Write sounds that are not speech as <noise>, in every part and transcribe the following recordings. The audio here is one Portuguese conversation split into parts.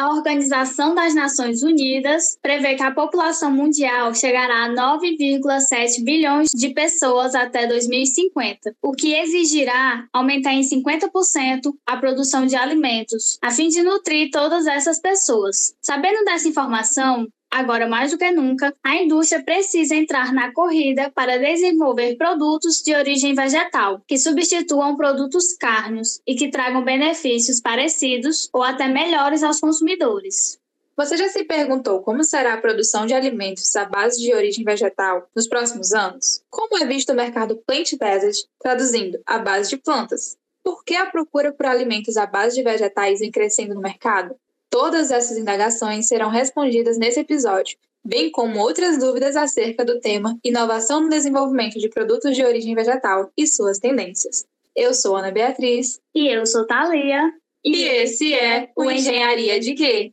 a Organização das Nações Unidas prevê que a população mundial chegará a 9,7 bilhões de pessoas até 2050, o que exigirá aumentar em 50% a produção de alimentos, a fim de nutrir todas essas pessoas. Sabendo dessa informação, Agora, mais do que nunca, a indústria precisa entrar na corrida para desenvolver produtos de origem vegetal, que substituam produtos cárneos e que tragam benefícios parecidos ou até melhores aos consumidores. Você já se perguntou como será a produção de alimentos à base de origem vegetal nos próximos anos? Como é visto o mercado plant-based, traduzindo, à base de plantas? Por que a procura por alimentos à base de vegetais vem crescendo no mercado? Todas essas indagações serão respondidas nesse episódio, bem como outras dúvidas acerca do tema Inovação no Desenvolvimento de Produtos de Origem Vegetal e suas tendências. Eu sou Ana Beatriz. E eu sou Thalia. E, e esse é o Engenharia de Quê?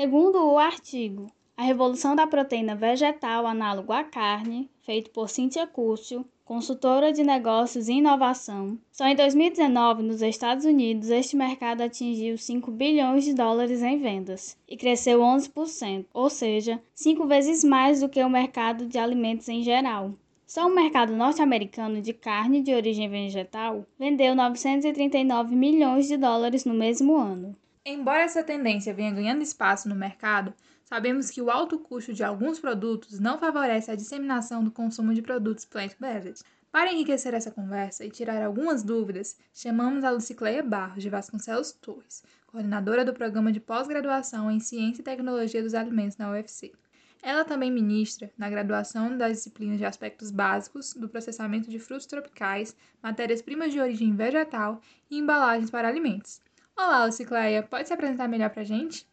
Segundo o artigo A Revolução da Proteína Vegetal Análogo à Carne, feito por Cíntia Cúcio, consultora de negócios e inovação, só em 2019, nos Estados Unidos, este mercado atingiu 5 bilhões de dólares em vendas e cresceu 11%, ou seja, cinco vezes mais do que o mercado de alimentos em geral. Só o mercado norte-americano de carne de origem vegetal vendeu 939 milhões de dólares no mesmo ano. Embora essa tendência venha ganhando espaço no mercado, sabemos que o alto custo de alguns produtos não favorece a disseminação do consumo de produtos plant-based. Para enriquecer essa conversa e tirar algumas dúvidas, chamamos a Lucicleia Barros de Vasconcelos Torres, coordenadora do programa de pós-graduação em Ciência e Tecnologia dos Alimentos na UFC. Ela também ministra na graduação das disciplinas de aspectos básicos do processamento de frutos tropicais, matérias-primas de origem vegetal e embalagens para alimentos. Olá, Lucicleia, pode se apresentar melhor para a gente?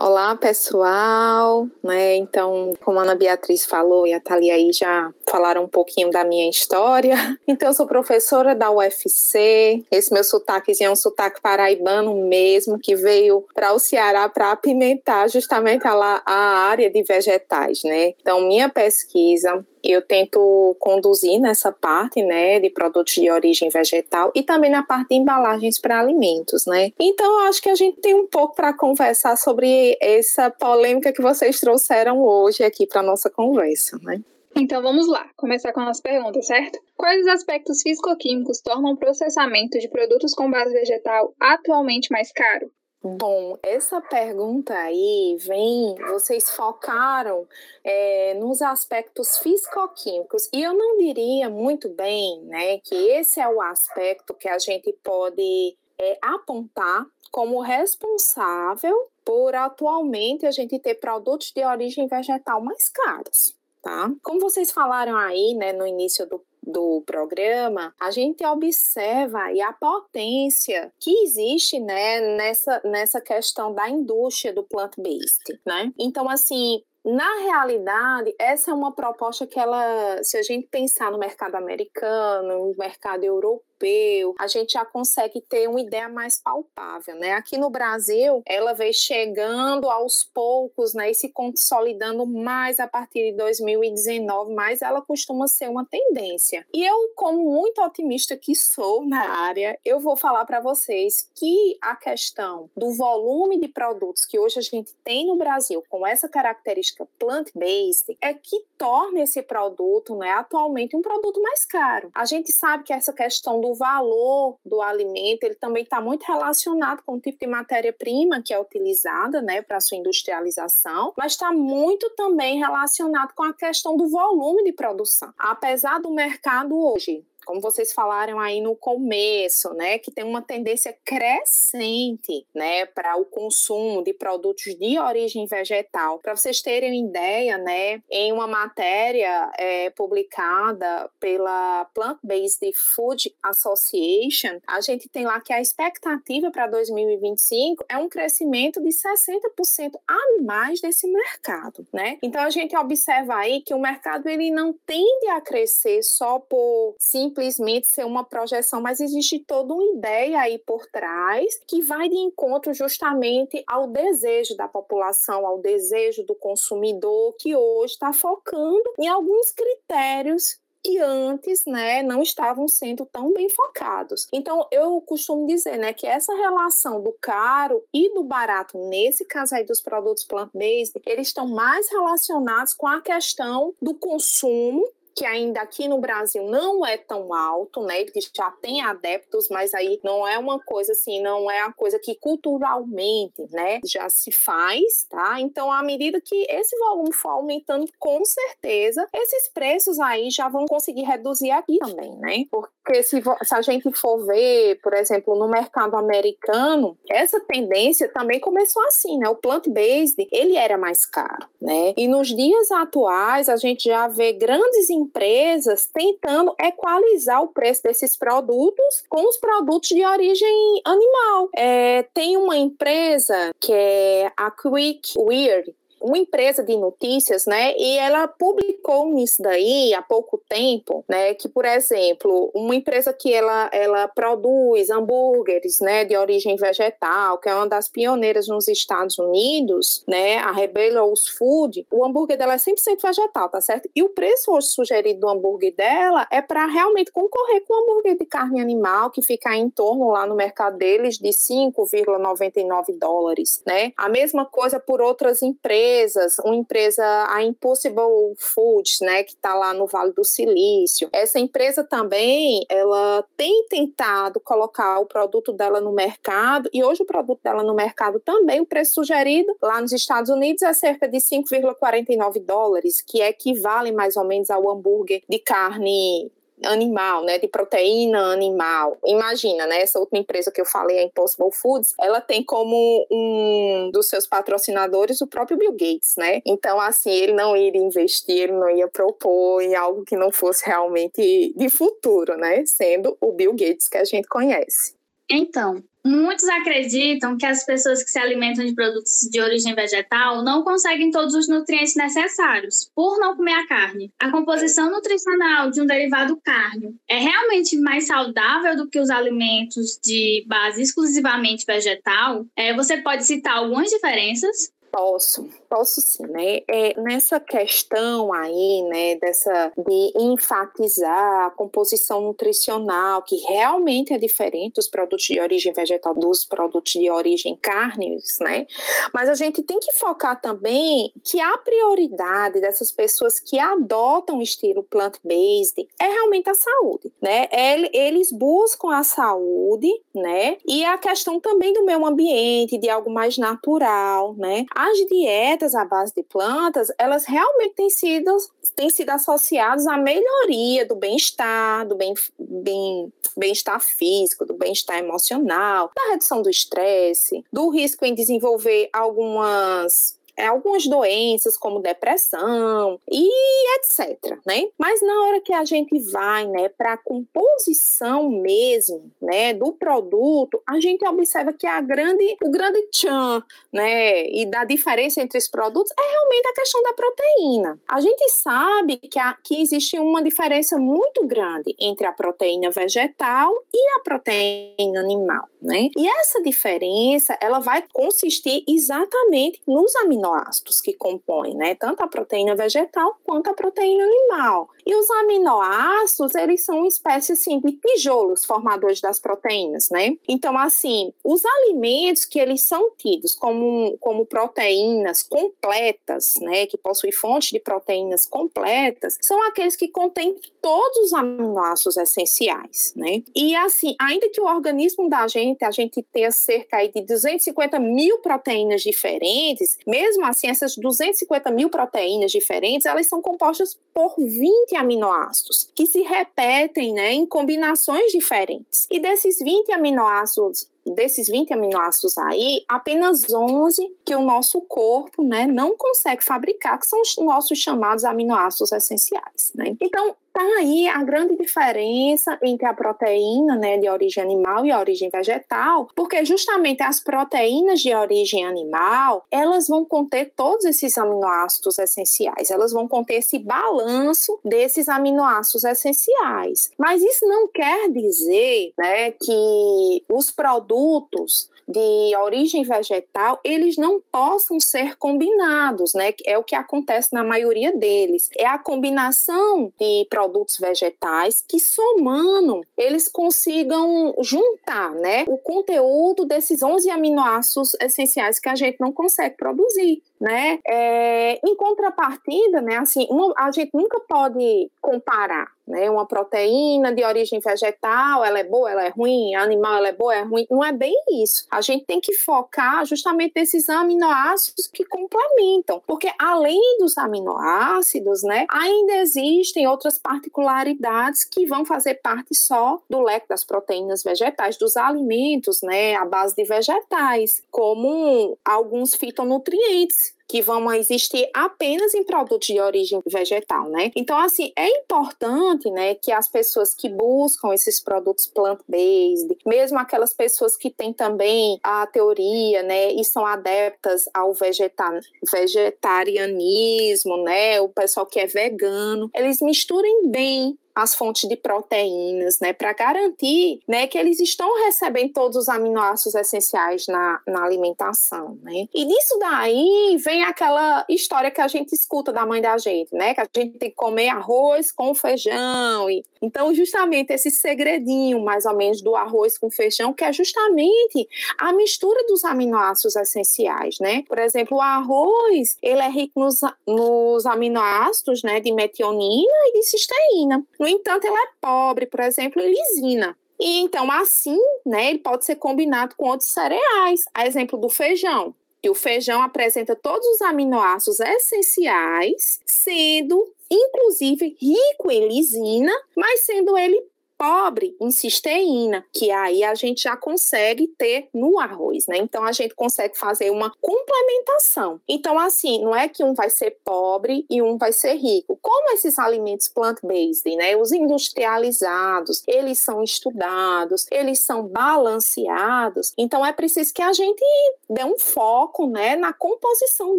Olá, pessoal. Né? Então, como a Ana Beatriz falou e a Thalia aí já falaram um pouquinho da minha história. <laughs> Então, eu sou professora da UFC. Esse meu sotaque é um sotaque paraibano mesmo, que veio para o Ceará para apimentar justamente a, a área de vegetais, né? Então, minha pesquisa eu tento conduzir nessa parte, né, de produtos de origem vegetal e também na parte de embalagens para alimentos, né. Então, acho que a gente tem um pouco para conversar sobre essa polêmica que vocês trouxeram hoje aqui para nossa conversa, né. Então vamos lá, começar com a nossa pergunta, certo? Quais os aspectos físico-químicos tornam o processamento de produtos com base vegetal atualmente mais caro? Bom, essa pergunta aí vem, vocês focaram é, nos aspectos físico-químicos, e eu não diria muito bem né, que esse é o aspecto que a gente pode é, apontar como responsável por atualmente a gente ter produtos de origem vegetal mais caros tá? Como vocês falaram aí, né, no início do do programa, a gente observa aí a potência que existe, né, nessa, nessa questão da indústria do plant-based, né? Então, assim, na realidade, essa é uma proposta que ela, se a gente pensar no mercado americano, no mercado europeu, europeu, a gente já consegue ter uma ideia mais palpável, né? Aqui no Brasil, ela veio chegando aos poucos, né, e se consolidando mais a partir de 2019, mas ela costuma ser uma tendência. E eu, como muito otimista que sou na área, eu vou falar para vocês que a questão do volume de produtos que hoje a gente tem no Brasil com essa característica plant-based é que torna esse produto, né, atualmente um produto mais caro. A gente sabe que essa questão do o valor do alimento ele também está muito relacionado com o tipo de matéria-prima que é utilizada né, para sua industrialização, mas está muito também relacionado com a questão do volume de produção. Apesar do mercado hoje como vocês falaram aí no começo, né, que tem uma tendência crescente, né, para o consumo de produtos de origem vegetal. Para vocês terem ideia, né, em uma matéria é, publicada pela Plant-Based Food Association, a gente tem lá que a expectativa para 2025 é um crescimento de 60% a mais desse mercado, né? Então a gente observa aí que o mercado ele não tende a crescer só por simplesmente ser uma projeção, mas existe toda uma ideia aí por trás que vai de encontro justamente ao desejo da população, ao desejo do consumidor que hoje está focando em alguns critérios que antes, né, não estavam sendo tão bem focados. Então, eu costumo dizer, né, que essa relação do caro e do barato, nesse caso aí dos produtos plant-based, eles estão mais relacionados com a questão do consumo que ainda aqui no Brasil não é tão alto, né? Ele já tem adeptos, mas aí não é uma coisa assim, não é a coisa que culturalmente, né, já se faz, tá? Então, à medida que esse volume for aumentando, com certeza, esses preços aí já vão conseguir reduzir aqui também, né? Porque se, se a gente for ver, por exemplo, no mercado americano, essa tendência também começou assim, né? O plant-based, ele era mais caro, né? E nos dias atuais, a gente já vê grandes empresas tentando equalizar o preço desses produtos com os produtos de origem animal. É, tem uma empresa que é a Quick Weird, uma empresa de notícias, né? E ela publicou nisso daí há pouco tempo, né? Que, por exemplo, uma empresa que ela, ela produz hambúrgueres, né? De origem vegetal, que é uma das pioneiras nos Estados Unidos, né? A Rebellious Food, o hambúrguer dela é 100% vegetal, tá certo? E o preço hoje sugerido do hambúrguer dela é para realmente concorrer com o hambúrguer de carne animal, que fica em torno lá no mercado deles de 5,99 dólares, né? A mesma coisa por outras empresas empresas, uma empresa, a Impossible Foods, né, que está lá no Vale do Silício. Essa empresa também, ela tem tentado colocar o produto dela no mercado e hoje o produto dela no mercado também, o preço sugerido lá nos Estados Unidos é cerca de 5,49 dólares, que equivale mais ou menos ao hambúrguer de carne animal, né, de proteína animal. Imagina, né, essa última empresa que eu falei, a Impossible Foods, ela tem como um dos seus patrocinadores o próprio Bill Gates, né? Então, assim, ele não iria investir, ele não ia propor em algo que não fosse realmente de futuro, né, sendo o Bill Gates que a gente conhece. Então, Muitos acreditam que as pessoas que se alimentam de produtos de origem vegetal não conseguem todos os nutrientes necessários por não comer a carne. A composição nutricional de um derivado carne é realmente mais saudável do que os alimentos de base exclusivamente vegetal? É, você pode citar algumas diferenças? Posso, posso sim, né? É, nessa questão aí, né, dessa de enfatizar a composição nutricional, que realmente é diferente dos produtos de origem vegetal dos produtos de origem carnes, né? Mas a gente tem que focar também que a prioridade dessas pessoas que adotam o estilo plant-based é realmente a saúde, né? Eles buscam a saúde, né? E a questão também do meio ambiente, de algo mais natural, né? as dietas à base de plantas, elas realmente têm sido, têm sido associadas à melhoria do bem-estar, do bem, bem, bem-estar físico, do bem-estar emocional, da redução do estresse, do risco em desenvolver algumas algumas doenças como depressão e etc, né? Mas na hora que a gente vai, né, para a composição mesmo, né, do produto, a gente observa que a grande, o grande tchan, né, e da diferença entre os produtos é realmente a questão da proteína. A gente sabe que, a, que existe uma diferença muito grande entre a proteína vegetal e a proteína animal, né? E essa diferença, ela vai consistir exatamente nos aminoácidos aminoácidos que compõem, né, tanto a proteína vegetal quanto a proteína animal. E os aminoácidos, eles são uma espécie assim de tijolos formadores das proteínas, né? Então, assim, os alimentos que eles são tidos como, como proteínas completas, né, que possuem fontes de proteínas completas, são aqueles que contêm todos os aminoácidos essenciais, né? E assim, ainda que o organismo da gente, a gente tenha cerca de 250 mil proteínas diferentes, mesmo assim, essas 250 mil proteínas diferentes, elas são compostas por 20 aminoácidos, que se repetem né, em combinações diferentes. E desses 20 aminoácidos desses 20 aminoácidos aí, apenas 11 que o nosso corpo, né, não consegue fabricar, que são os nossos chamados aminoácidos essenciais, né? Então, tá aí a grande diferença entre a proteína, né, de origem animal e a origem vegetal, porque justamente as proteínas de origem animal, elas vão conter todos esses aminoácidos essenciais, elas vão conter esse balanço desses aminoácidos essenciais. Mas isso não quer dizer, né, que os produtos produtos de origem vegetal, eles não possam ser combinados, né? É o que acontece na maioria deles. É a combinação de produtos vegetais que somando, eles consigam juntar, né, o conteúdo desses 11 aminoácidos essenciais que a gente não consegue produzir né? É, em contrapartida, né, assim, uma, a gente nunca pode comparar, né, uma proteína de origem vegetal, ela é boa, ela é ruim, animal, ela é boa, é ruim, não é bem isso. A gente tem que focar justamente nesses aminoácidos que complementam, porque além dos aminoácidos, né, ainda existem outras particularidades que vão fazer parte só do leque das proteínas vegetais, dos alimentos, né, à base de vegetais, como alguns fitonutrientes que vão existir apenas em produtos de origem vegetal, né? Então, assim, é importante, né, que as pessoas que buscam esses produtos plant-based, mesmo aquelas pessoas que têm também a teoria, né, e são adeptas ao vegeta vegetarianismo, né, o pessoal que é vegano, eles misturem bem as fontes de proteínas, né, para garantir, né, que eles estão recebendo todos os aminoácidos essenciais na, na alimentação, né? E disso daí vem aquela história que a gente escuta da mãe da gente, né, que a gente tem que comer arroz com feijão e então justamente esse segredinho mais ou menos do arroz com feijão, que é justamente a mistura dos aminoácidos essenciais, né? Por exemplo, o arroz, ele é rico nos, nos aminoácidos, né, de metionina e de cisteína. No entanto, ela é pobre, por exemplo, em lisina. E então, assim, né, ele pode ser combinado com outros cereais. A exemplo do feijão. E o feijão apresenta todos os aminoácidos essenciais, sendo inclusive rico em lisina, mas sendo ele pobre em cisteína, que aí a gente já consegue ter no arroz, né? Então a gente consegue fazer uma complementação. Então assim, não é que um vai ser pobre e um vai ser rico. Como esses alimentos plant-based, né? Os industrializados, eles são estudados, eles são balanceados. Então é preciso que a gente dê um foco, né, na composição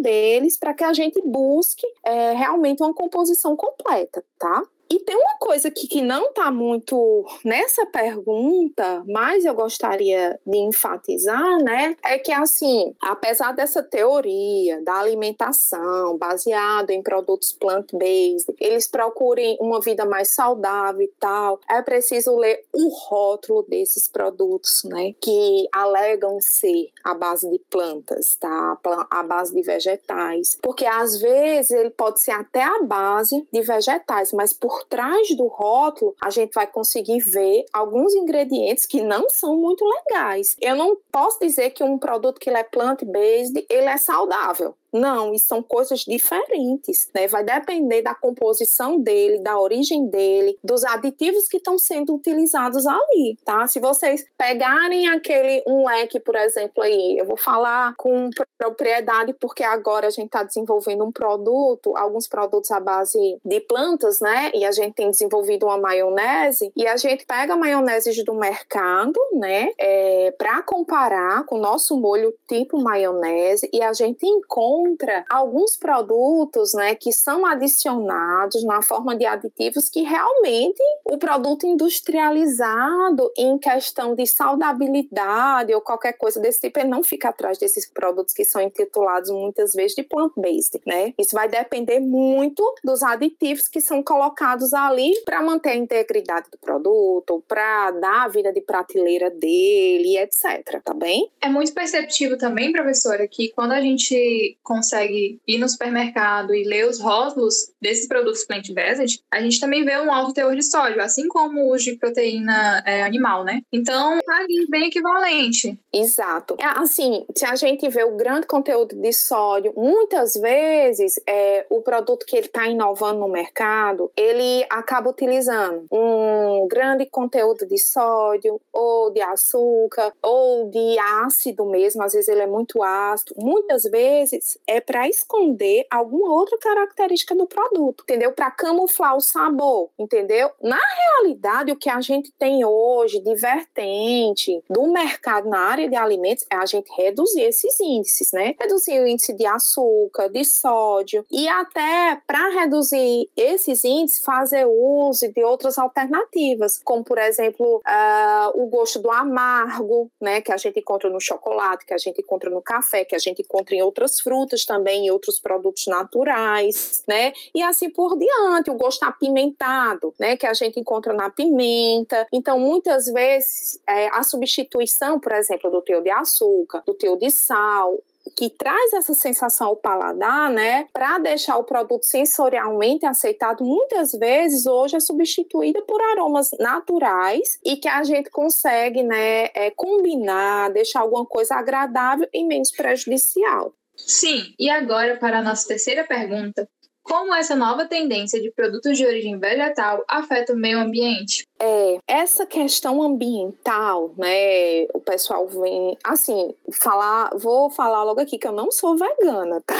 deles para que a gente busque é, realmente uma composição completa, tá? E tem uma coisa aqui que não está muito nessa pergunta, mas eu gostaria de enfatizar, né? É que, assim, apesar dessa teoria da alimentação baseada em produtos plant-based, eles procurem uma vida mais saudável e tal, é preciso ler o rótulo desses produtos, né? Que alegam ser a base de plantas, tá? A base de vegetais. Porque às vezes ele pode ser até a base de vegetais, mas por trás do rótulo, a gente vai conseguir ver alguns ingredientes que não são muito legais. Eu não posso dizer que um produto que ele é plant-based, ele é saudável. Não, e são coisas diferentes, né? Vai depender da composição dele, da origem dele, dos aditivos que estão sendo utilizados ali, tá? Se vocês pegarem aquele um leque, por exemplo, aí, eu vou falar com propriedade porque agora a gente está desenvolvendo um produto, alguns produtos à base de plantas, né? E a gente tem desenvolvido uma maionese e a gente pega maioneses do mercado, né? É, para comparar com o nosso molho tipo maionese e a gente encontra alguns produtos, né, que são adicionados na forma de aditivos que realmente o produto industrializado em questão de saudabilidade ou qualquer coisa desse tipo, ele não fica atrás desses produtos que são intitulados muitas vezes de plant-based, né? Isso vai depender muito dos aditivos que são colocados ali para manter a integridade do produto, para dar a vida de prateleira dele, etc, tá bem? É muito perceptível também, professora, que quando a gente consegue ir no supermercado e ler os rótulos desses produtos plant-based, a gente também vê um alto teor de sódio, assim como os de proteína é, animal, né? Então, tá ali bem equivalente. Exato. É, assim, se a gente vê o grande conteúdo de sódio, muitas vezes é, o produto que ele está inovando no mercado, ele acaba utilizando um grande conteúdo de sódio, ou de açúcar, ou de ácido mesmo, às vezes ele é muito ácido. Muitas vezes é para esconder alguma outra característica do produto, entendeu? Para camuflar o sabor, entendeu? Na realidade, o que a gente tem hoje de vertente do mercado na área de alimentos é a gente reduzir esses índices, né? Reduzir o índice de açúcar, de sódio e até para reduzir esses índices fazer uso de outras alternativas, como por exemplo uh, o gosto do amargo, né? Que a gente encontra no chocolate, que a gente encontra no café, que a gente encontra em outras frutas também, em outros produtos naturais, né? E assim por diante, o gosto apimentado, né? Que a gente encontra na pimenta. Então, muitas vezes, é, a substituição, por exemplo, do teor de açúcar, do teor de sal, que traz essa sensação ao paladar, né, para deixar o produto sensorialmente aceitado, muitas vezes hoje é substituída por aromas naturais e que a gente consegue, né, é, combinar, deixar alguma coisa agradável e menos prejudicial. Sim, e agora para a nossa terceira pergunta, como essa nova tendência de produtos de origem vegetal afeta o meio ambiente? É, essa questão ambiental, né? O pessoal vem, assim, falar, vou falar logo aqui que eu não sou vegana, tá?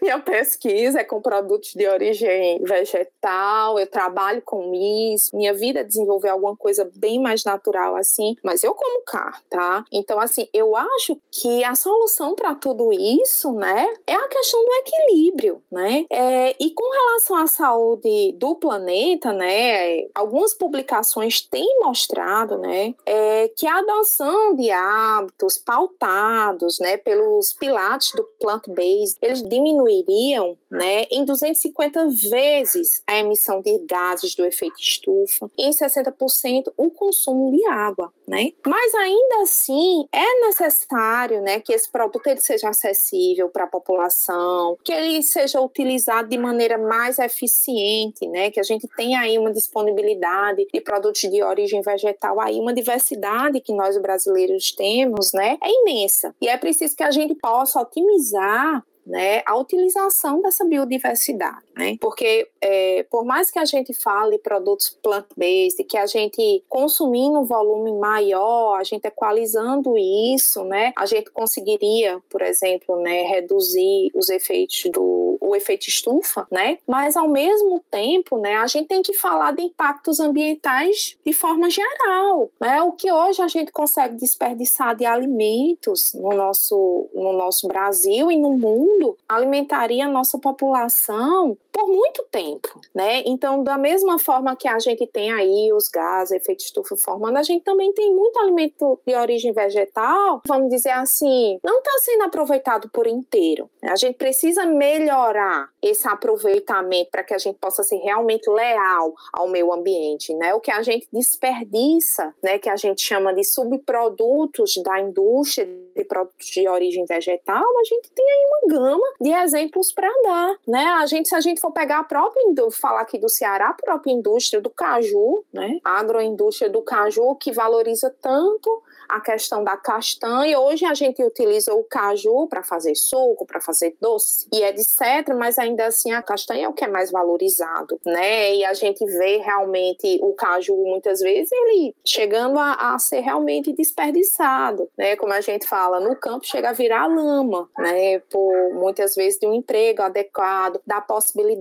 Minha pesquisa é com produtos de origem vegetal, eu trabalho com isso, minha vida é desenvolver alguma coisa bem mais natural assim, mas eu como carne, tá? Então, assim, eu acho que a solução para tudo isso, né, é a questão do equilíbrio, né? É, e com relação à saúde do planeta, né, algumas publicações têm mostrado, né, é, que a adoção de hábitos pautados, né, pelos pilates do plant-based, eles diminuiriam né, em 250 vezes a emissão de gases do efeito estufa e em 60% o consumo de água. Né? Mas ainda assim é necessário né, que esse produto ele seja acessível para a população, que ele seja utilizado de maneira mais eficiente, né, que a gente tenha aí uma disponibilidade de produtos de origem vegetal, aí uma diversidade que nós brasileiros temos né, é imensa. E é preciso que a gente possa otimizar né, a utilização dessa biodiversidade, né? Porque é, por mais que a gente fale produtos plant-based, que a gente consumindo um volume maior, a gente equalizando isso, né, a gente conseguiria, por exemplo, né, reduzir os efeitos do o efeito estufa, né? Mas ao mesmo tempo, né, a gente tem que falar de impactos ambientais de forma geral, né? O que hoje a gente consegue desperdiçar de alimentos no nosso no nosso Brasil e no mundo mundo alimentaria a nossa população por muito tempo, né? Então, da mesma forma que a gente tem aí os gases, efeito estufa formando, a gente também tem muito alimento de origem vegetal, vamos dizer assim, não está sendo aproveitado por inteiro. A gente precisa melhorar esse aproveitamento para que a gente possa ser realmente leal ao meio ambiente, né? O que a gente desperdiça, né? Que a gente chama de subprodutos da indústria de produtos de origem vegetal, a gente tem aí uma gama de exemplos para dar, né? A gente, se a gente for pegar a própria, falar aqui do Ceará, a própria indústria do caju, né? A agroindústria do caju que valoriza tanto a questão da castanha. Hoje a gente utiliza o caju para fazer suco, para fazer doce e etc. Mas ainda assim a castanha é o que é mais valorizado, né? E a gente vê realmente o caju muitas vezes ele chegando a, a ser realmente desperdiçado, né? Como a gente fala, no campo chega a virar lama, né? Por muitas vezes de um emprego adequado, da possibilidade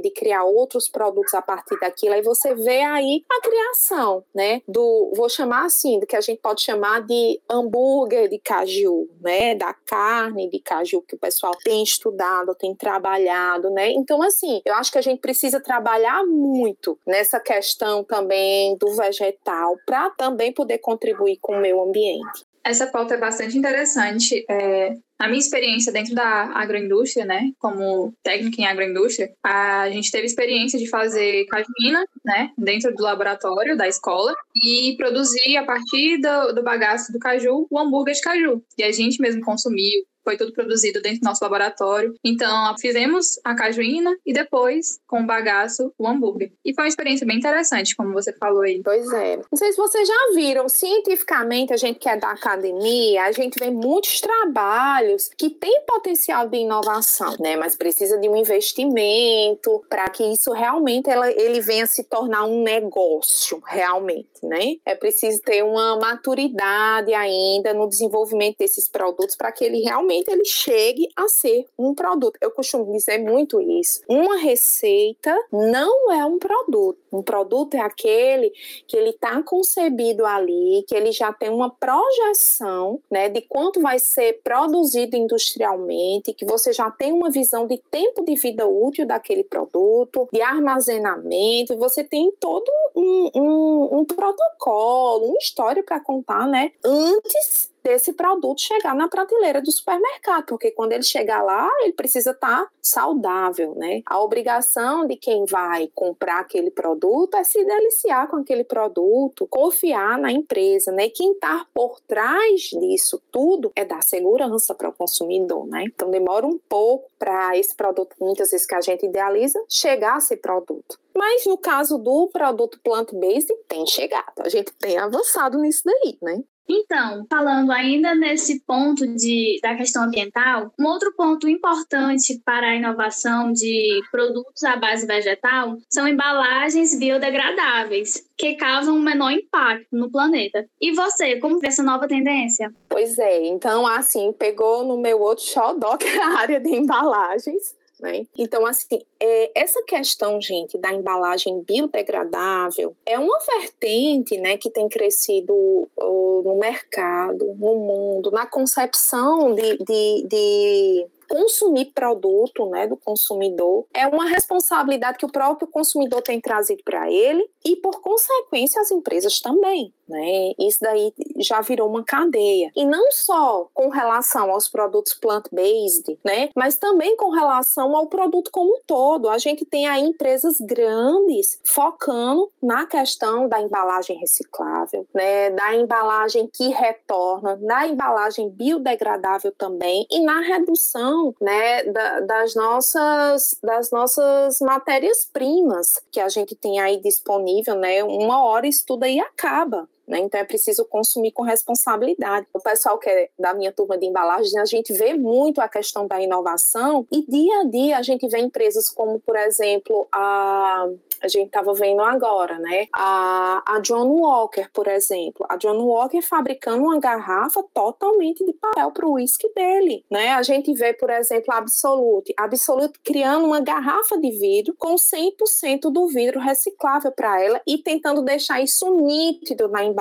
de criar outros produtos a partir daquilo. Aí você vê aí a criação, né? Do, vou chamar assim, do que a gente pode chamar chamar de hambúrguer de caju, né? Da carne de caju que o pessoal tem estudado, tem trabalhado, né? Então, assim, eu acho que a gente precisa trabalhar muito nessa questão também do vegetal para também poder contribuir com o meio ambiente. Essa pauta é bastante interessante. É, a minha experiência dentro da agroindústria, né, como técnica em agroindústria, a gente teve experiência de fazer cajumina, né, dentro do laboratório da escola e produzir a partir do, do bagaço do caju o hambúrguer de caju. E a gente mesmo consumiu, foi tudo produzido dentro do nosso laboratório. Então, fizemos a cajuína e depois, com o bagaço, o hambúrguer. E foi uma experiência bem interessante, como você falou aí. Pois é. Não sei se vocês já viram, cientificamente, a gente que é da academia, a gente vê muitos trabalhos que têm potencial de inovação, né? Mas precisa de um investimento para que isso realmente ela, ele venha se tornar um negócio, realmente, né? É preciso ter uma maturidade ainda no desenvolvimento desses produtos para que ele realmente ele chegue a ser um produto. Eu costumo dizer muito isso. Uma receita não é um produto. Um produto é aquele que ele está concebido ali, que ele já tem uma projeção, né, de quanto vai ser produzido industrialmente, que você já tem uma visão de tempo de vida útil daquele produto, de armazenamento, você tem todo um, um, um protocolo, uma história para contar, né, antes desse produto chegar na prateleira do supermercado, porque quando ele chegar lá, ele precisa estar tá saudável, né? A obrigação de quem vai comprar aquele produto é se deliciar com aquele produto, confiar na empresa, né? E quem está por trás disso tudo é dar segurança para o consumidor, né? Então demora um pouco para esse produto, muitas vezes que a gente idealiza, chegar a esse produto. Mas no caso do produto plant-based, tem chegado. A gente tem avançado nisso daí, né? Então, falando ainda nesse ponto de, da questão ambiental, um outro ponto importante para a inovação de produtos à base vegetal são embalagens biodegradáveis, que causam um menor impacto no planeta. E você, como vê essa nova tendência? Pois é, então, assim, pegou no meu outro xodó, <laughs> que é a área de embalagens. Né? Então, assim, é, essa questão, gente, da embalagem biodegradável é uma vertente né, que tem crescido no mercado, no mundo, na concepção de, de, de consumir produto né, do consumidor é uma responsabilidade que o próprio consumidor tem trazido para ele e, por consequência, as empresas também. Né? Isso daí já virou uma cadeia. E não só com relação aos produtos plant-based, né? mas também com relação ao produto como um todo. A gente tem aí empresas grandes focando na questão da embalagem reciclável, né? da embalagem que retorna, na embalagem biodegradável também e na redução né, da, das nossas, das nossas matérias-primas que a gente tem aí disponível. Né? Uma hora isso tudo aí acaba. Né? Então é preciso consumir com responsabilidade. O pessoal que é da minha turma de embalagens, a gente vê muito a questão da inovação e dia a dia a gente vê empresas como, por exemplo, a a gente estava vendo agora, né? A, a John Walker, por exemplo. A John Walker fabricando uma garrafa totalmente de papel para o uísque dele, né? A gente vê, por exemplo, a Absolute. A Absolute criando uma garrafa de vidro com 100% do vidro reciclável para ela e tentando deixar isso nítido na embalagem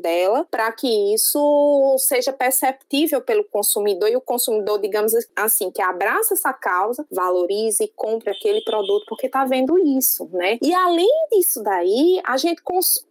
dela para que isso seja perceptível pelo consumidor e o consumidor, digamos assim, que abraça essa causa, valorize e compre aquele produto porque está vendo isso, né? E além disso daí, a gente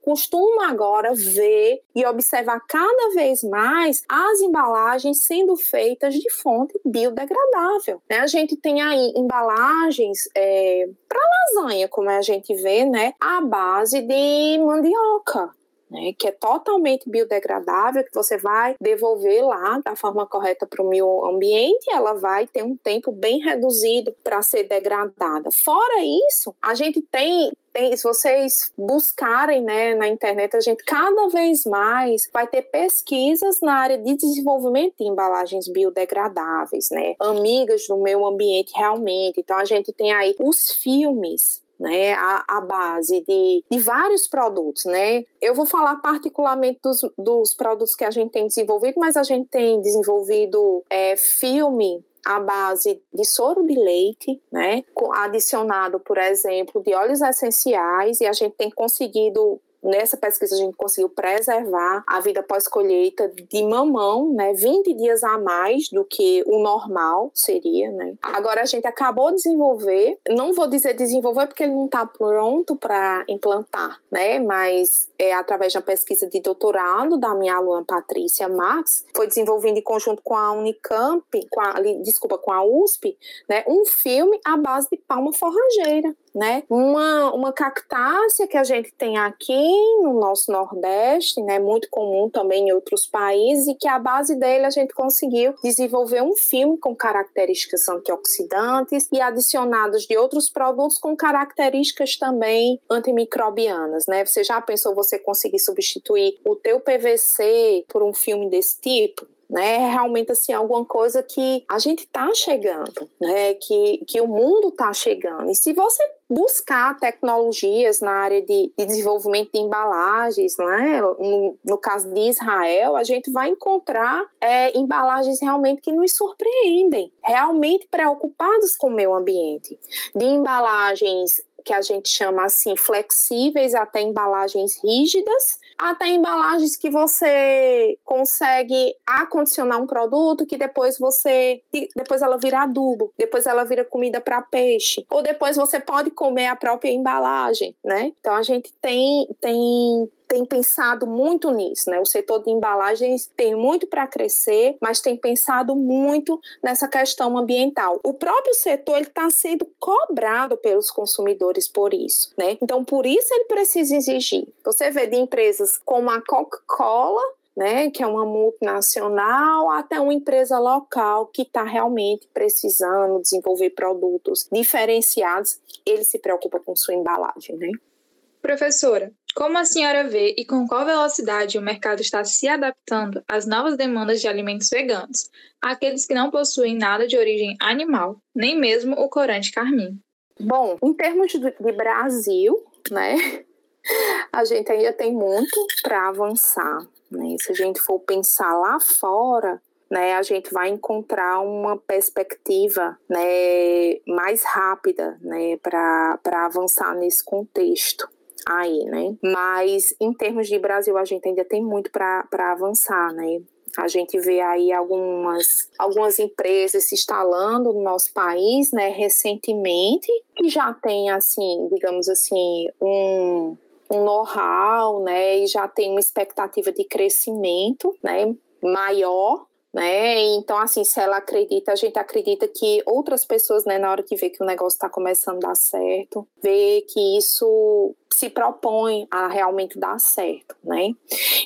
costuma agora ver e observar cada vez mais as embalagens sendo feitas de fonte biodegradável. Né? A gente tem aí embalagens é, para lasanha, como a gente vê, né, à base de mandioca né, que é totalmente biodegradável, que você vai devolver lá da forma correta para o meio ambiente, ela vai ter um tempo bem reduzido para ser degradada. Fora isso, a gente tem tem, se vocês buscarem né, na internet, a gente cada vez mais vai ter pesquisas na área de desenvolvimento de embalagens biodegradáveis, né? Amigas do meio ambiente realmente. Então a gente tem aí os filmes né, a, a base de, de vários produtos, né? Eu vou falar particularmente dos, dos produtos que a gente tem desenvolvido, mas a gente tem desenvolvido é, filme à base de soro de leite, né, adicionado, por exemplo, de óleos essenciais, e a gente tem conseguido Nessa pesquisa a gente conseguiu preservar a vida pós-colheita de mamão, né, 20 dias a mais do que o normal seria, né. Agora a gente acabou de desenvolver, não vou dizer desenvolver porque ele não está pronto para implantar, né, mas é através uma pesquisa de doutorado da minha aluna Patrícia Marx, foi desenvolvido em conjunto com a Unicamp, com a, desculpa, com a USP, né, um filme à base de palma forrageira, né, uma, uma cactácea que a gente tem aqui no nosso Nordeste, né, muito comum também em outros países, e que a base dele a gente conseguiu desenvolver um filme com características antioxidantes e adicionados de outros produtos com características também antimicrobianas, né? Você já pensou você conseguir substituir o teu PVC por um filme desse tipo? Né? É realmente assim alguma coisa que a gente está chegando, né? Que, que o mundo está chegando. E se você buscar tecnologias na área de, de desenvolvimento de embalagens, né? No, no, caso de Israel, a gente vai encontrar é, embalagens realmente que nos surpreendem, realmente preocupados com o meio ambiente, de embalagens que a gente chama assim flexíveis até embalagens rígidas, até embalagens que você consegue acondicionar um produto que depois você depois ela vira adubo, depois ela vira comida para peixe, ou depois você pode comer a própria embalagem, né? Então a gente tem tem tem pensado muito nisso, né? O setor de embalagens tem muito para crescer, mas tem pensado muito nessa questão ambiental. O próprio setor está sendo cobrado pelos consumidores por isso, né? Então, por isso ele precisa exigir. Você vê de empresas como a Coca-Cola, né, que é uma multinacional, até uma empresa local que está realmente precisando desenvolver produtos diferenciados, ele se preocupa com sua embalagem, né? Professora, como a senhora vê e com qual velocidade o mercado está se adaptando às novas demandas de alimentos veganos, aqueles que não possuem nada de origem animal, nem mesmo o corante carmim? Bom, em termos de, Brasil, né, <laughs> a gente ainda tem muito para avançar. Né? Se a gente for pensar lá fora, né, a gente vai encontrar uma perspectiva né, mais rápida né, para avançar nesse contexto aí, né? Mas em termos de Brasil, a gente ainda tem muito para avançar, né? A gente vê aí algumas, algumas empresas se instalando no nosso país, né, recentemente, que já tem, assim, digamos assim, um, um know-how, né, e já tem uma expectativa de crescimento, né, maior, né? Então, assim, se ela acredita, a gente acredita que outras pessoas, né, na hora que vê que o negócio está começando a dar certo, vê que isso se propõe a realmente dar certo, né?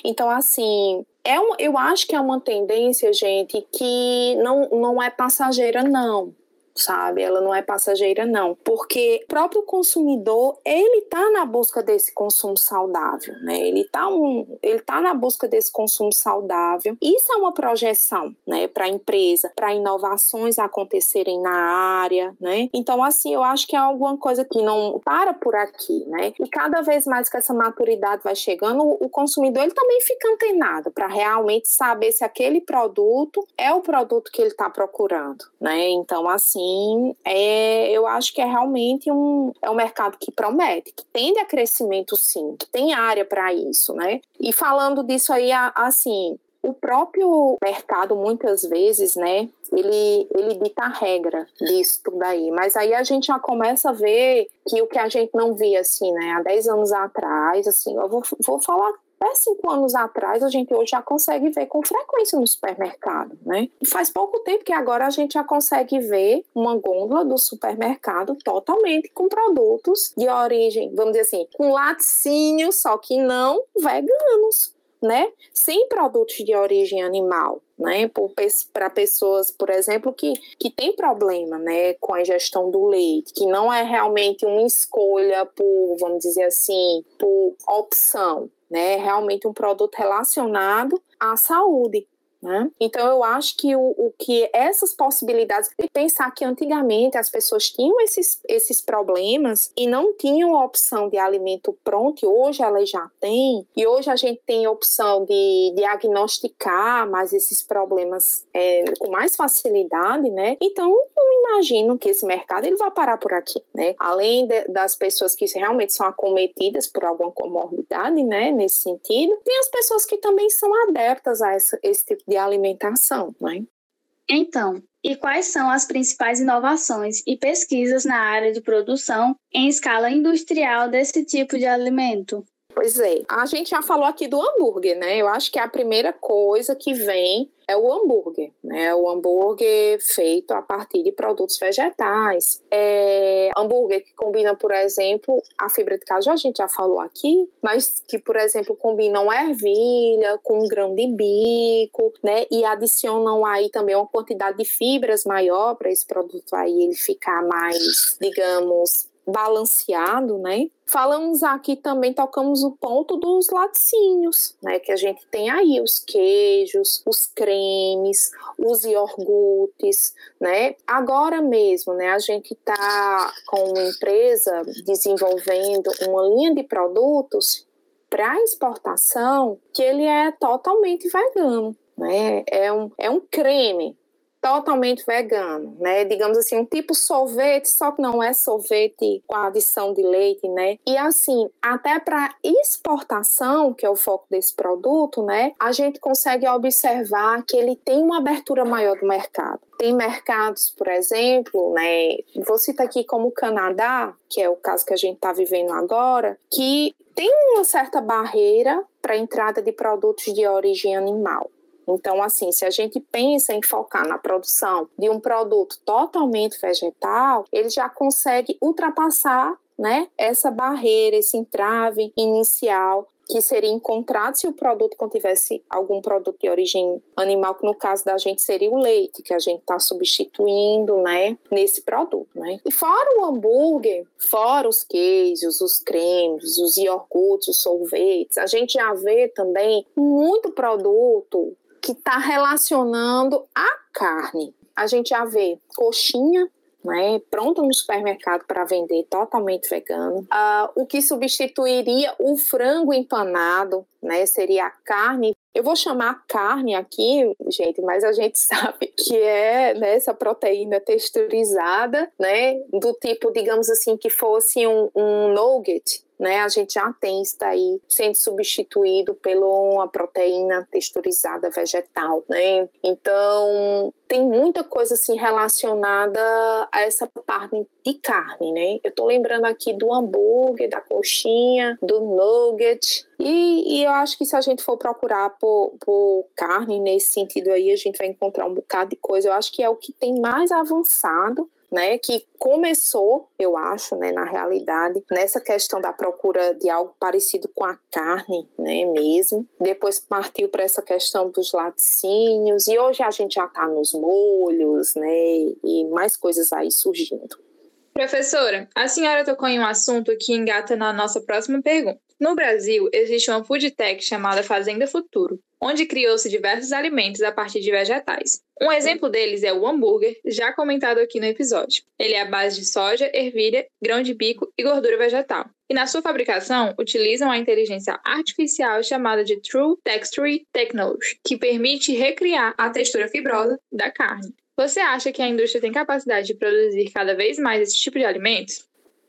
Então, assim, é um, eu acho que é uma tendência, gente, que não, não é passageira, não sabe? Ela não é passageira, não. Porque o próprio consumidor, ele tá na busca desse consumo saudável, né? Ele tá, um, ele tá na busca desse consumo saudável. Isso é uma projeção, né, para a empresa, para inovações acontecerem na área, né? Então, assim, eu acho que é alguma coisa que não para por aqui, né? E cada vez mais que essa maturidade vai chegando, o consumidor ele também fica antenado para realmente saber se aquele produto é o produto que ele está procurando, né? Então, assim, mim, é, eu acho que é realmente um, é um mercado que promete, que tende a crescimento sim, que tem área para isso, né? E falando disso aí, assim, o próprio mercado, muitas vezes, né, ele, ele dita a regra disso tudo aí. Mas aí a gente já começa a ver que o que a gente não via, assim, né, há 10 anos atrás, assim, eu vou, vou falar até cinco anos atrás, a gente hoje já consegue ver com frequência no supermercado, né? Faz pouco tempo que agora a gente já consegue ver uma gôndola do supermercado totalmente com produtos de origem, vamos dizer assim, com laticínio, só que não veganos, né? Sem produtos de origem animal, né? Para pessoas, por exemplo, que, que tem problema, né, com a ingestão do leite, que não é realmente uma escolha por, vamos dizer assim, por opção, né? Realmente um produto relacionado à saúde. Né? Então eu acho que o, o, que essas possibilidades de pensar que antigamente as pessoas tinham esses, esses problemas e não tinham a opção de alimento pronto, e hoje elas já têm, e hoje a gente tem a opção de diagnosticar mais esses problemas é, com mais facilidade, né? Então eu imagino que esse mercado ele vai parar por aqui, né? Além de, das pessoas que realmente são acometidas por alguma comorbidade, né? Nesse sentido, tem as pessoas que também são adeptas a essa, esse tipo de alimentação, né? Então, e quais são as principais inovações e pesquisas na área de produção em escala industrial desse tipo de alimento? Pois é. A gente já falou aqui do hambúrguer, né? Eu acho que a primeira coisa que vem é o hambúrguer, né? O hambúrguer feito a partir de produtos vegetais. É hambúrguer que combina, por exemplo, a fibra de caju, a gente já falou aqui, mas que, por exemplo, combinam ervilha com grão de bico, né? E adicionam aí também uma quantidade de fibras maior para esse produto aí ele ficar mais, digamos, balanceado, né? Falamos aqui também, tocamos o ponto dos laticínios, né? Que a gente tem aí os queijos, os cremes, os iogurtes, né? Agora mesmo, né? A gente está com uma empresa desenvolvendo uma linha de produtos para exportação que ele é totalmente vegano, né? É um, é um creme totalmente vegano, né? Digamos assim, um tipo sorvete, só que não é sorvete com adição de leite, né? E assim, até para exportação, que é o foco desse produto, né? A gente consegue observar que ele tem uma abertura maior do mercado. Tem mercados, por exemplo, né? Vou citar aqui como o Canadá, que é o caso que a gente está vivendo agora, que tem uma certa barreira para a entrada de produtos de origem animal. Então, assim, se a gente pensa em focar na produção de um produto totalmente vegetal, ele já consegue ultrapassar né, essa barreira, esse entrave inicial que seria encontrado se o produto contivesse algum produto de origem animal, que no caso da gente seria o leite, que a gente está substituindo, né, nesse produto, né. E fora o hambúrguer, fora os queijos, os cremes, os iogurtes, os sorvetes, a gente já vê também muito produto que está relacionando a carne. A gente já vê coxinha, né, pronto no supermercado para vender, totalmente vegano. Uh, o que substituiria o frango empanado, né, seria a carne. Eu vou chamar carne aqui, gente, mas a gente <laughs> sabe que é né, proteína texturizada, né, do tipo, digamos assim, que fosse um, um nugget, né, a gente já tem isso daí sendo substituído por uma proteína texturizada vegetal, né? Então, tem muita coisa assim relacionada a essa parte de carne, né? Eu tô lembrando aqui do hambúrguer, da coxinha, do nugget. E, e eu acho que se a gente for procurar por, por carne nesse sentido aí, a gente vai encontrar um bocado de coisa. Eu acho que é o que tem mais avançado né, que começou, eu acho, né, na realidade, nessa questão da procura de algo parecido com a carne, né, mesmo. Depois partiu para essa questão dos laticínios e hoje a gente já está nos molhos, né, e mais coisas aí surgindo. Professora, a senhora tocou em um assunto que engata na nossa próxima pergunta. No Brasil, existe uma food tech chamada Fazenda Futuro, onde criou-se diversos alimentos a partir de vegetais. Um exemplo deles é o hambúrguer, já comentado aqui no episódio. Ele é a base de soja, ervilha, grão de bico e gordura vegetal. E na sua fabricação, utilizam a inteligência artificial chamada de True Texture Technology, que permite recriar a textura fibrosa da carne. Você acha que a indústria tem capacidade de produzir cada vez mais esse tipo de alimentos?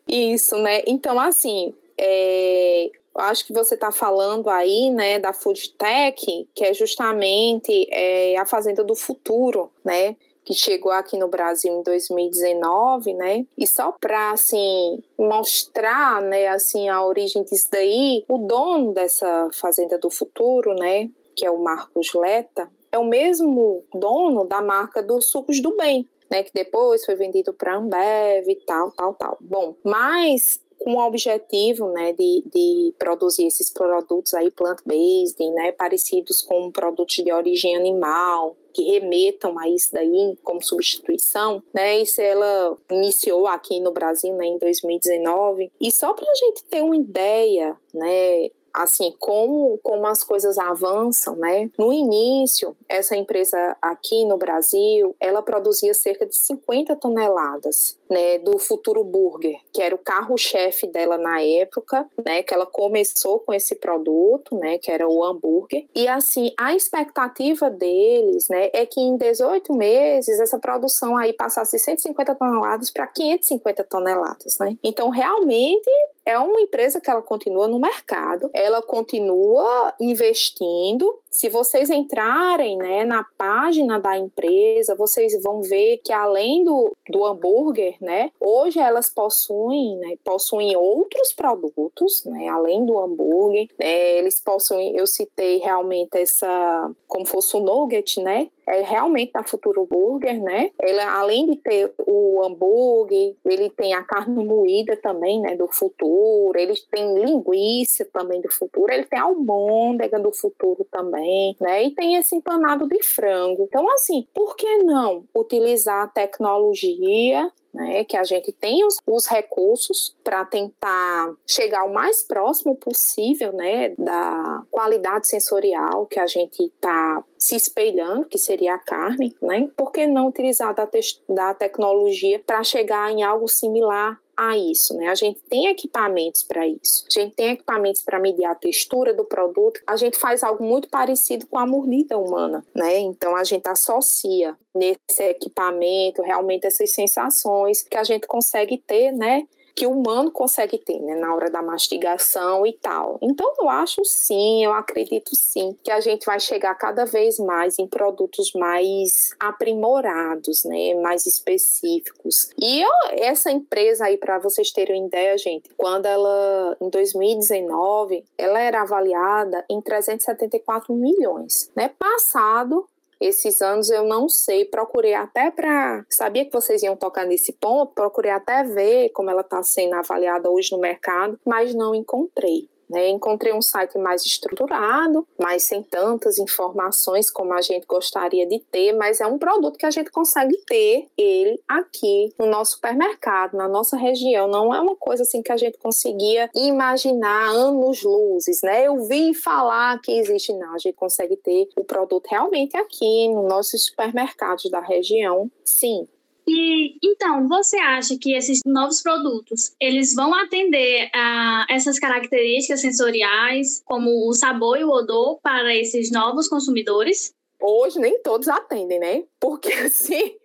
Isso, né? Então, assim, é, acho que você está falando aí, né, da Food Tech, que é justamente é, a fazenda do futuro, né? que chegou aqui no Brasil em 2019, né? E só para assim mostrar, né, assim a origem disso daí, o dono dessa fazenda do futuro, né, que é o Marcos Leta, é o mesmo dono da marca dos sucos do bem, né, que depois foi vendido para Ambev e tal, tal, tal. Bom, mas com o objetivo né, de, de produzir esses produtos aí plant-based, né, parecidos com produtos de origem animal, que remetam a isso daí como substituição, né? Isso ela iniciou aqui no Brasil né, em 2019. E só para a gente ter uma ideia, né? Assim, como, como as coisas avançam, né? No início, essa empresa aqui no Brasil, ela produzia cerca de 50 toneladas, né, do Futuro Burger, que era o carro-chefe dela na época, né, que ela começou com esse produto, né, que era o hambúrguer. E assim, a expectativa deles, né, é que em 18 meses essa produção aí passasse de 150 toneladas para 550 toneladas, né? Então, realmente é uma empresa que ela continua no mercado, ela continua investindo Se vocês entrarem né, na página da empresa, vocês vão ver que além do, do hambúrguer, né, hoje elas possuem, né, possuem outros produtos, né, além do hambúrguer. Né, eles possuem, eu citei realmente essa, como fosse o nugget, né, é realmente da Futuro Burger, né? Ele, além de ter o hambúrguer, ele tem a carne moída também, né, do Futuro, ele tem linguiça também do Futuro, ele tem almôndega do Futuro também, né? E tem esse empanado de frango. Então, assim, por que não utilizar a tecnologia né, que a gente tenha os, os recursos para tentar chegar o mais próximo possível né, da qualidade sensorial que a gente está se espelhando, que seria a carne, né? Por que não utilizar da, te da tecnologia para chegar em algo similar a isso, né? A gente tem equipamentos para isso. A gente tem equipamentos para medir a textura do produto. A gente faz algo muito parecido com a mordida humana, né? Então a gente associa nesse equipamento realmente essas sensações que a gente consegue ter, né? Que o humano consegue ter, né, na hora da mastigação e tal. Então eu acho sim, eu acredito sim que a gente vai chegar cada vez mais em produtos mais aprimorados, né, mais específicos. E eu, essa empresa aí para vocês terem ideia, gente, quando ela em 2019, ela era avaliada em 374 milhões, né? Passado esses anos eu não sei, procurei até para. Sabia que vocês iam tocar nesse ponto, procurei até ver como ela está sendo avaliada hoje no mercado, mas não encontrei. Né? Encontrei um site mais estruturado, mas sem tantas informações como a gente gostaria de ter, mas é um produto que a gente consegue ter ele aqui no nosso supermercado, na nossa região. Não é uma coisa assim que a gente conseguia imaginar anos luzes, né? Eu vi falar que existe, não. A gente consegue ter o produto realmente aqui nos nossos supermercados da região, sim. E então, você acha que esses novos produtos, eles vão atender a essas características sensoriais, como o sabor e o odor para esses novos consumidores? Hoje nem todos atendem, né? Porque <laughs> assim,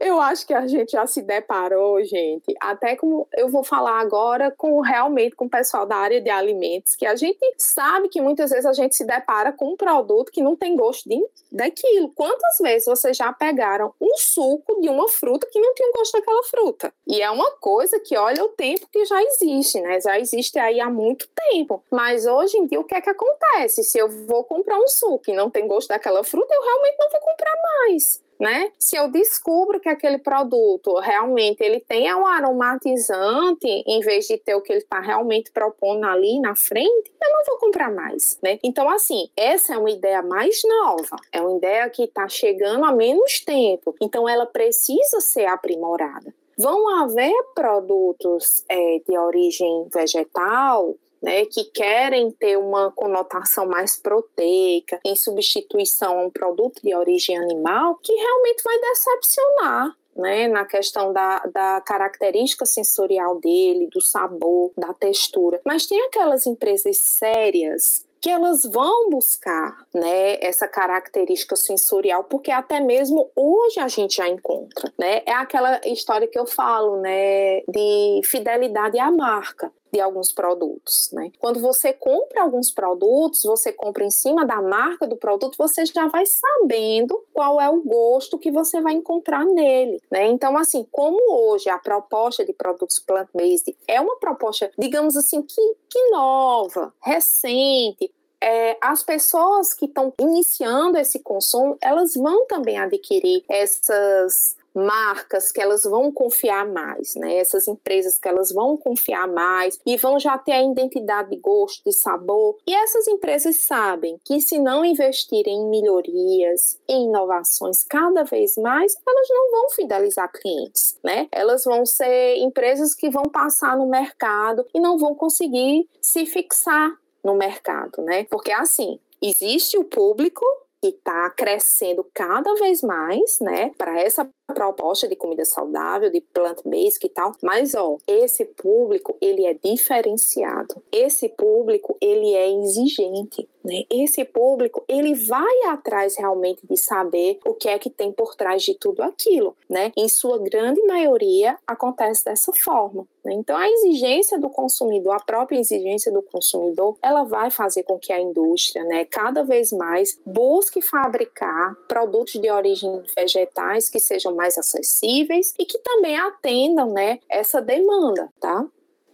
eu acho que a gente já se deparou, gente, até como eu vou falar agora com realmente com o pessoal da área de alimentos, que a gente sabe que muitas vezes a gente se depara com um produto que não tem gosto de, daquilo. Quantas vezes vocês já pegaram um suco de uma fruta que não tinha gosto daquela fruta? E é uma coisa que olha o tempo que já existe, né? Já existe aí há muito tempo. Mas hoje em dia o que é que acontece? Se eu vou comprar um suco e não tem gosto daquela fruta, eu realmente não vou comprar mais né? Se eu descubro que aquele produto realmente ele tem um aromatizante, em vez de ter o que ele está realmente propondo ali na frente, eu não vou comprar mais, né? Então, assim, essa é uma ideia mais nova, é uma ideia que está chegando há menos tempo, então ela precisa ser aprimorada. Vão haver produtos é, de origem vegetal né, que querem ter uma conotação mais proteica em substituição a um produto de origem animal, que realmente vai decepcionar. Né, na questão da, da característica sensorial dele, do sabor, da textura. Mas tem aquelas empresas sérias que elas vão buscar né, essa característica sensorial, porque até mesmo hoje a gente já encontra. Né? É aquela história que eu falo né, de fidelidade à marca de alguns produtos, né? Quando você compra alguns produtos, você compra em cima da marca do produto, você já vai sabendo qual é o gosto que você vai encontrar nele, né? Então, assim, como hoje a proposta de produtos plant-based é uma proposta, digamos assim, que, que nova, recente, é, as pessoas que estão iniciando esse consumo, elas vão também adquirir essas marcas que elas vão confiar mais, né? Essas empresas que elas vão confiar mais e vão já ter a identidade de gosto, de sabor. E essas empresas sabem que se não investirem em melhorias, em inovações cada vez mais, elas não vão fidelizar clientes, né? Elas vão ser empresas que vão passar no mercado e não vão conseguir se fixar no mercado, né? Porque assim, existe o público que está crescendo cada vez mais, né, para essa proposta de comida saudável, de plant-based e tal, mas ó, esse público ele é diferenciado. Esse público ele é exigente, né? Esse público ele vai atrás realmente de saber o que é que tem por trás de tudo aquilo, né? Em sua grande maioria acontece dessa forma. Né? Então a exigência do consumidor, a própria exigência do consumidor, ela vai fazer com que a indústria, né, cada vez mais busque fabricar produtos de origem vegetais que sejam mais acessíveis e que também atendam, né, essa demanda, tá?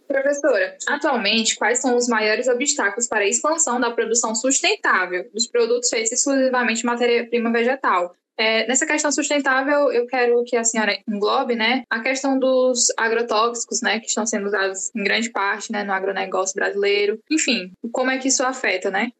Professora, atualmente, quais são os maiores obstáculos para a expansão da produção sustentável dos produtos feitos exclusivamente de matéria-prima vegetal? É, nessa questão sustentável, eu quero que a senhora englobe, né, a questão dos agrotóxicos, né, que estão sendo usados em grande parte, né, no agronegócio brasileiro. Enfim, como é que isso afeta, né?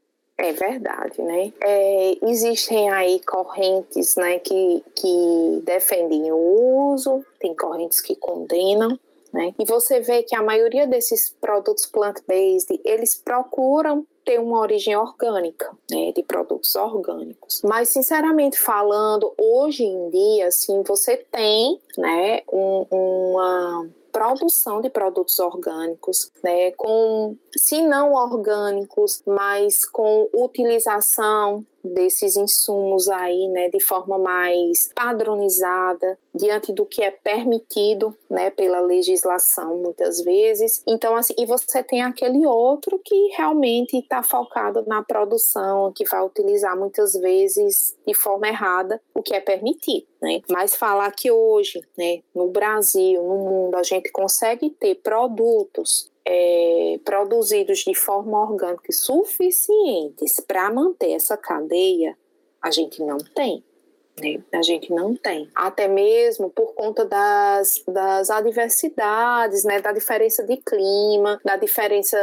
É verdade, né? É, existem aí correntes, né, que, que defendem o uso, tem correntes que condenam, né? E você vê que a maioria desses produtos plant-based, eles procuram ter uma origem orgânica, né, de produtos orgânicos. Mas, sinceramente falando, hoje em dia, assim, você tem, né, um, uma produção de produtos orgânicos, né, com, se não orgânicos, mas com utilização desses insumos aí, né, de forma mais padronizada, diante do que é permitido, né, pela legislação muitas vezes. Então, assim, e você tem aquele outro que realmente está focado na produção, que vai utilizar muitas vezes de forma errada o que é permitido, né? Mas falar que hoje, né, no Brasil, no mundo, a gente consegue ter produtos é, produzidos de forma orgânica suficientes para manter essa cadeia, a gente não tem. Né? A gente não tem. Até mesmo por conta das, das adversidades, né? da diferença de clima, da diferença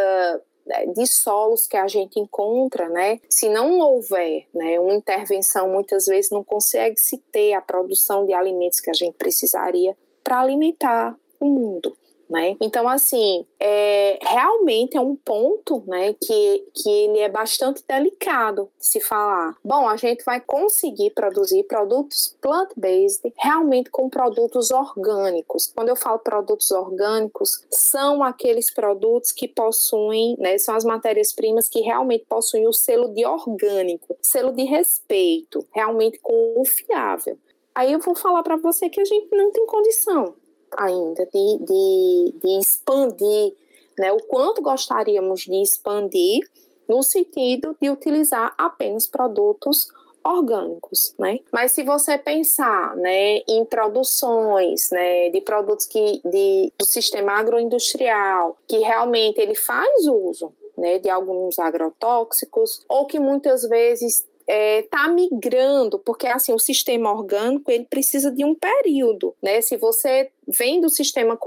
né, de solos que a gente encontra, né? Se não houver, né, uma intervenção, muitas vezes não consegue se ter a produção de alimentos que a gente precisaria para alimentar o mundo né? Então, assim, é, realmente é um ponto, né, que, que ele é bastante delicado de se falar. Bom, a gente vai conseguir produzir produtos plant-based realmente com produtos orgânicos. Quando eu falo produtos orgânicos, são aqueles produtos que possuem, né, são as matérias-primas que realmente possuem o selo de orgânico, selo de respeito, realmente confiável. Aí eu vou falar para você que a gente não tem condição ainda de, de, de expandir, né, o quanto gostaríamos de expandir no sentido de utilizar apenas produtos orgânicos, né? Mas se você pensar, né, em produções, né, de produtos que de, do sistema agroindustrial, que realmente ele faz uso, né, de alguns agrotóxicos, ou que muitas vezes está é, tá migrando, porque assim o sistema orgânico ele precisa de um período, né? Se você vem do sistema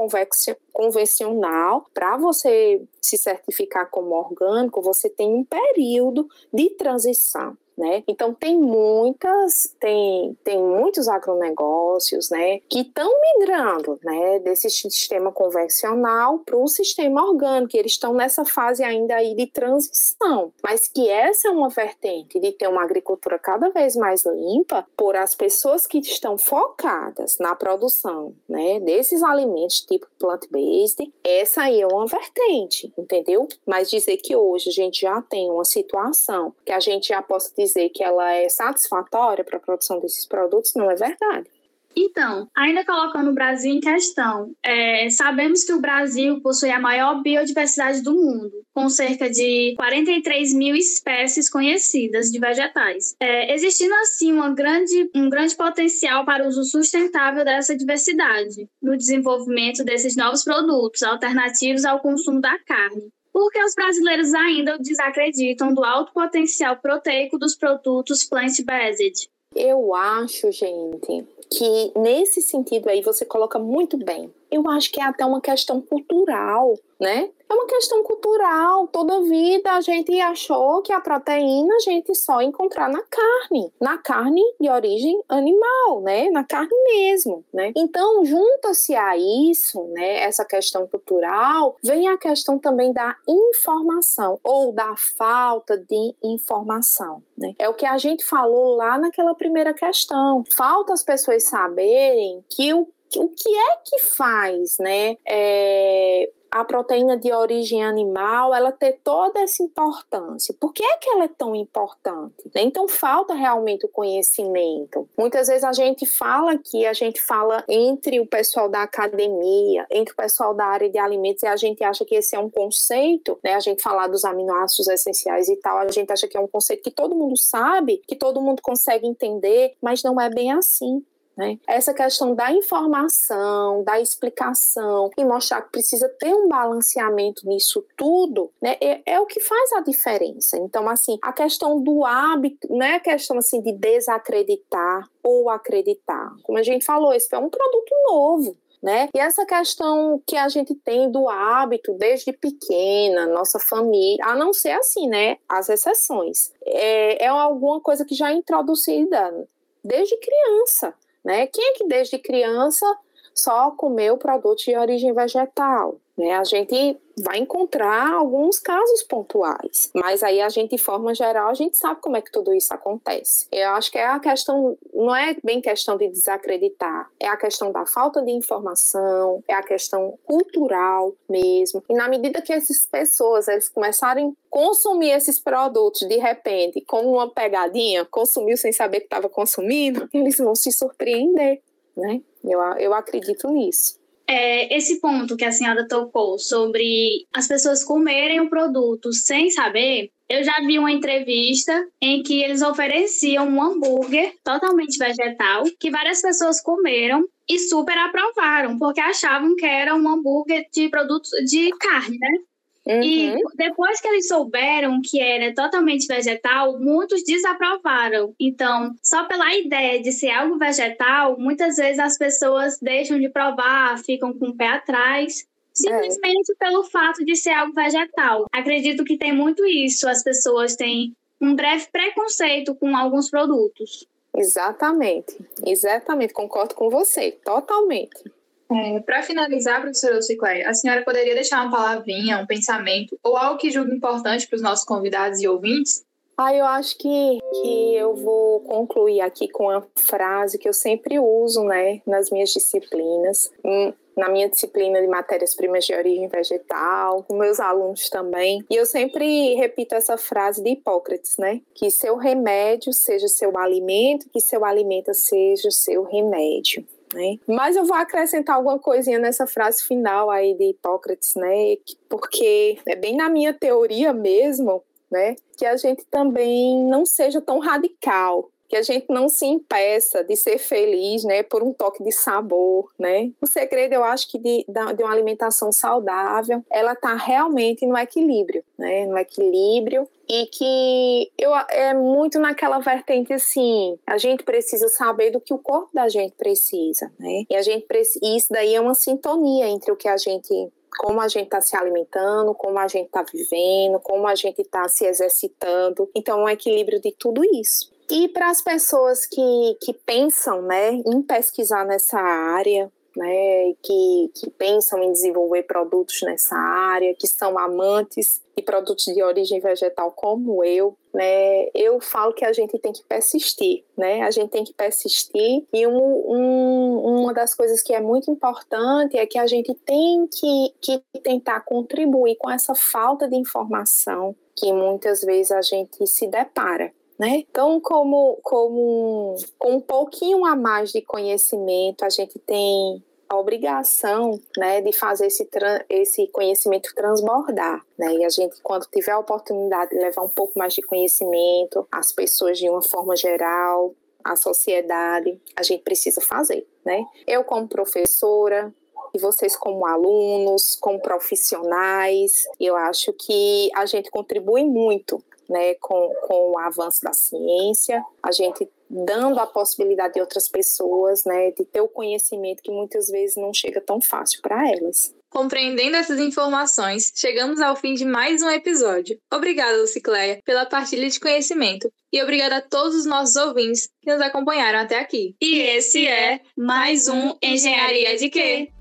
convencional, para você se certificar como orgânico, você tem um período de transição né? Então tem muitas, tem, tem muitos agronegócios, né, que estão migrando, né, desse sistema convencional para o sistema orgânico. Eles estão nessa fase ainda aí de transição, mas que essa é uma vertente de ter uma agricultura cada vez mais limpa por as pessoas que estão focadas na produção, né, desses alimentos tipo plant-based. Essa aí é uma vertente, entendeu? Mas dizer que hoje a gente já tem uma situação que a gente já possa dizer que ela é satisfatória para a produção desses produtos não é verdade. Então, ainda colocando o Brasil em questão, é, sabemos que o Brasil possui a maior biodiversidade do mundo, com cerca de 43 mil espécies conhecidas de vegetais, é, existindo assim uma grande, um grande potencial para o uso sustentável dessa diversidade, no desenvolvimento desses novos produtos alternativos ao consumo da carne porque os brasileiros ainda desacreditam do alto potencial proteico dos produtos plant-based? Eu acho, gente, que nesse sentido aí você coloca muito bem. Eu acho que é até uma questão cultural, né? É uma questão cultural. Toda vida a gente achou que a proteína a gente só encontrar na carne, na carne de origem animal, né? Na carne mesmo, né? Então, junta-se a isso, né, essa questão cultural, vem a questão também da informação ou da falta de informação, né? É o que a gente falou lá naquela primeira questão. Falta as pessoas saberem que o o que é que faz, né, é, a proteína de origem animal ela ter toda essa importância. Por que é que ela é tão importante? Então falta realmente o conhecimento. Muitas vezes a gente fala que a gente fala entre o pessoal da academia, entre o pessoal da área de alimentos e a gente acha que esse é um conceito, né? A gente falar dos aminoácidos essenciais e tal, a gente acha que é um conceito que todo mundo sabe, que todo mundo consegue entender, mas não é bem assim. Né? Essa questão da informação, da explicação e mostrar que precisa ter um balanceamento nisso tudo, né? É, é, o que faz a diferença. Então, assim, a questão do hábito, não é a questão assim de desacreditar ou acreditar. Como a gente falou, esse é um produto novo. Né? E essa questão que a gente tem do hábito desde pequena, nossa família, a não ser assim, né? As exceções. É, é alguma coisa que já é introduzida desde criança né? Quem é que desde criança só comeu produtos de origem vegetal? Né? A gente vai encontrar alguns casos pontuais, mas aí a gente, de forma geral, a gente sabe como é que tudo isso acontece. Eu acho que é a questão, não é bem questão de desacreditar, é a questão da falta de informação, é a questão cultural mesmo. E na medida que essas pessoas eles começarem a consumir esses produtos de repente, como uma pegadinha, consumiu sem saber que estava consumindo, <laughs> eles vão se surpreender, né? Eu, eu acredito nisso. É, esse ponto que a senhora tocou sobre as pessoas comerem o produto sem saber, eu já vi uma entrevista em que eles ofereciam um hambúrguer totalmente vegetal que várias pessoas comeram e super aprovaram, porque achavam que era um hambúrguer de produtos de carne, né? Uhum. E depois que eles souberam que era totalmente vegetal, muitos desaprovaram. Então, só pela ideia de ser algo vegetal, muitas vezes as pessoas deixam de provar, ficam com o pé atrás. Simplesmente é. pelo fato de ser algo vegetal. Acredito que tem muito isso. As pessoas têm um breve preconceito com alguns produtos. Exatamente, exatamente, concordo com você, totalmente. É, Para finalizar, professora Lucicléia, a senhora poderia deixar uma palavrinha, um pensamento ou algo que julgue importante para os nossos convidados e ouvintes? Ah, eu acho que, que eu vou concluir aqui com uma frase que eu sempre uso, né, nas minhas disciplinas, hum, na minha disciplina de matérias-primas de origem vegetal, com meus alunos também. E eu sempre repito essa frase de Hipócrates, né, que seu remédio seja seu alimento, que seu alimento seja seu remédio. Né? Mas eu vou acrescentar alguma coisinha nessa frase final aí de Hipócrates, né? Porque é bem na minha teoria mesmo, né? Que a gente também não seja tão radical, que a gente não se impeça de ser feliz, né, por um toque de sabor, né? O segredo, eu acho que de, de uma alimentação saudável, ela tá realmente no equilíbrio, né? No equilíbrio e que eu é muito naquela vertente assim, a gente precisa saber do que o corpo da gente precisa, né? E a gente e isso daí é uma sintonia entre o que a gente como a gente está se alimentando, como a gente está vivendo, como a gente está se exercitando. Então, é um equilíbrio de tudo isso. E para as pessoas que, que pensam né, em pesquisar nessa área, né, que, que pensam em desenvolver produtos nessa área, que são amantes de produtos de origem vegetal como eu, né, eu falo que a gente tem que persistir, né, a gente tem que persistir e um, um, uma das coisas que é muito importante é que a gente tem que, que tentar contribuir com essa falta de informação que muitas vezes a gente se depara, né? Então, como, como com um pouquinho a mais de conhecimento, a gente tem a obrigação né, de fazer esse, esse conhecimento transbordar. Né? E a gente, quando tiver a oportunidade de levar um pouco mais de conhecimento às pessoas de uma forma geral, à sociedade, a gente precisa fazer. Né? Eu, como professora, e vocês como alunos, como profissionais, eu acho que a gente contribui muito né, com, com o avanço da ciência, a gente dando a possibilidade de outras pessoas, né, de ter o conhecimento que muitas vezes não chega tão fácil para elas. Compreendendo essas informações, chegamos ao fim de mais um episódio. Obrigada, Lucicleia, pela partilha de conhecimento e obrigada a todos os nossos ouvintes que nos acompanharam até aqui. E esse é mais um Engenharia de Quê?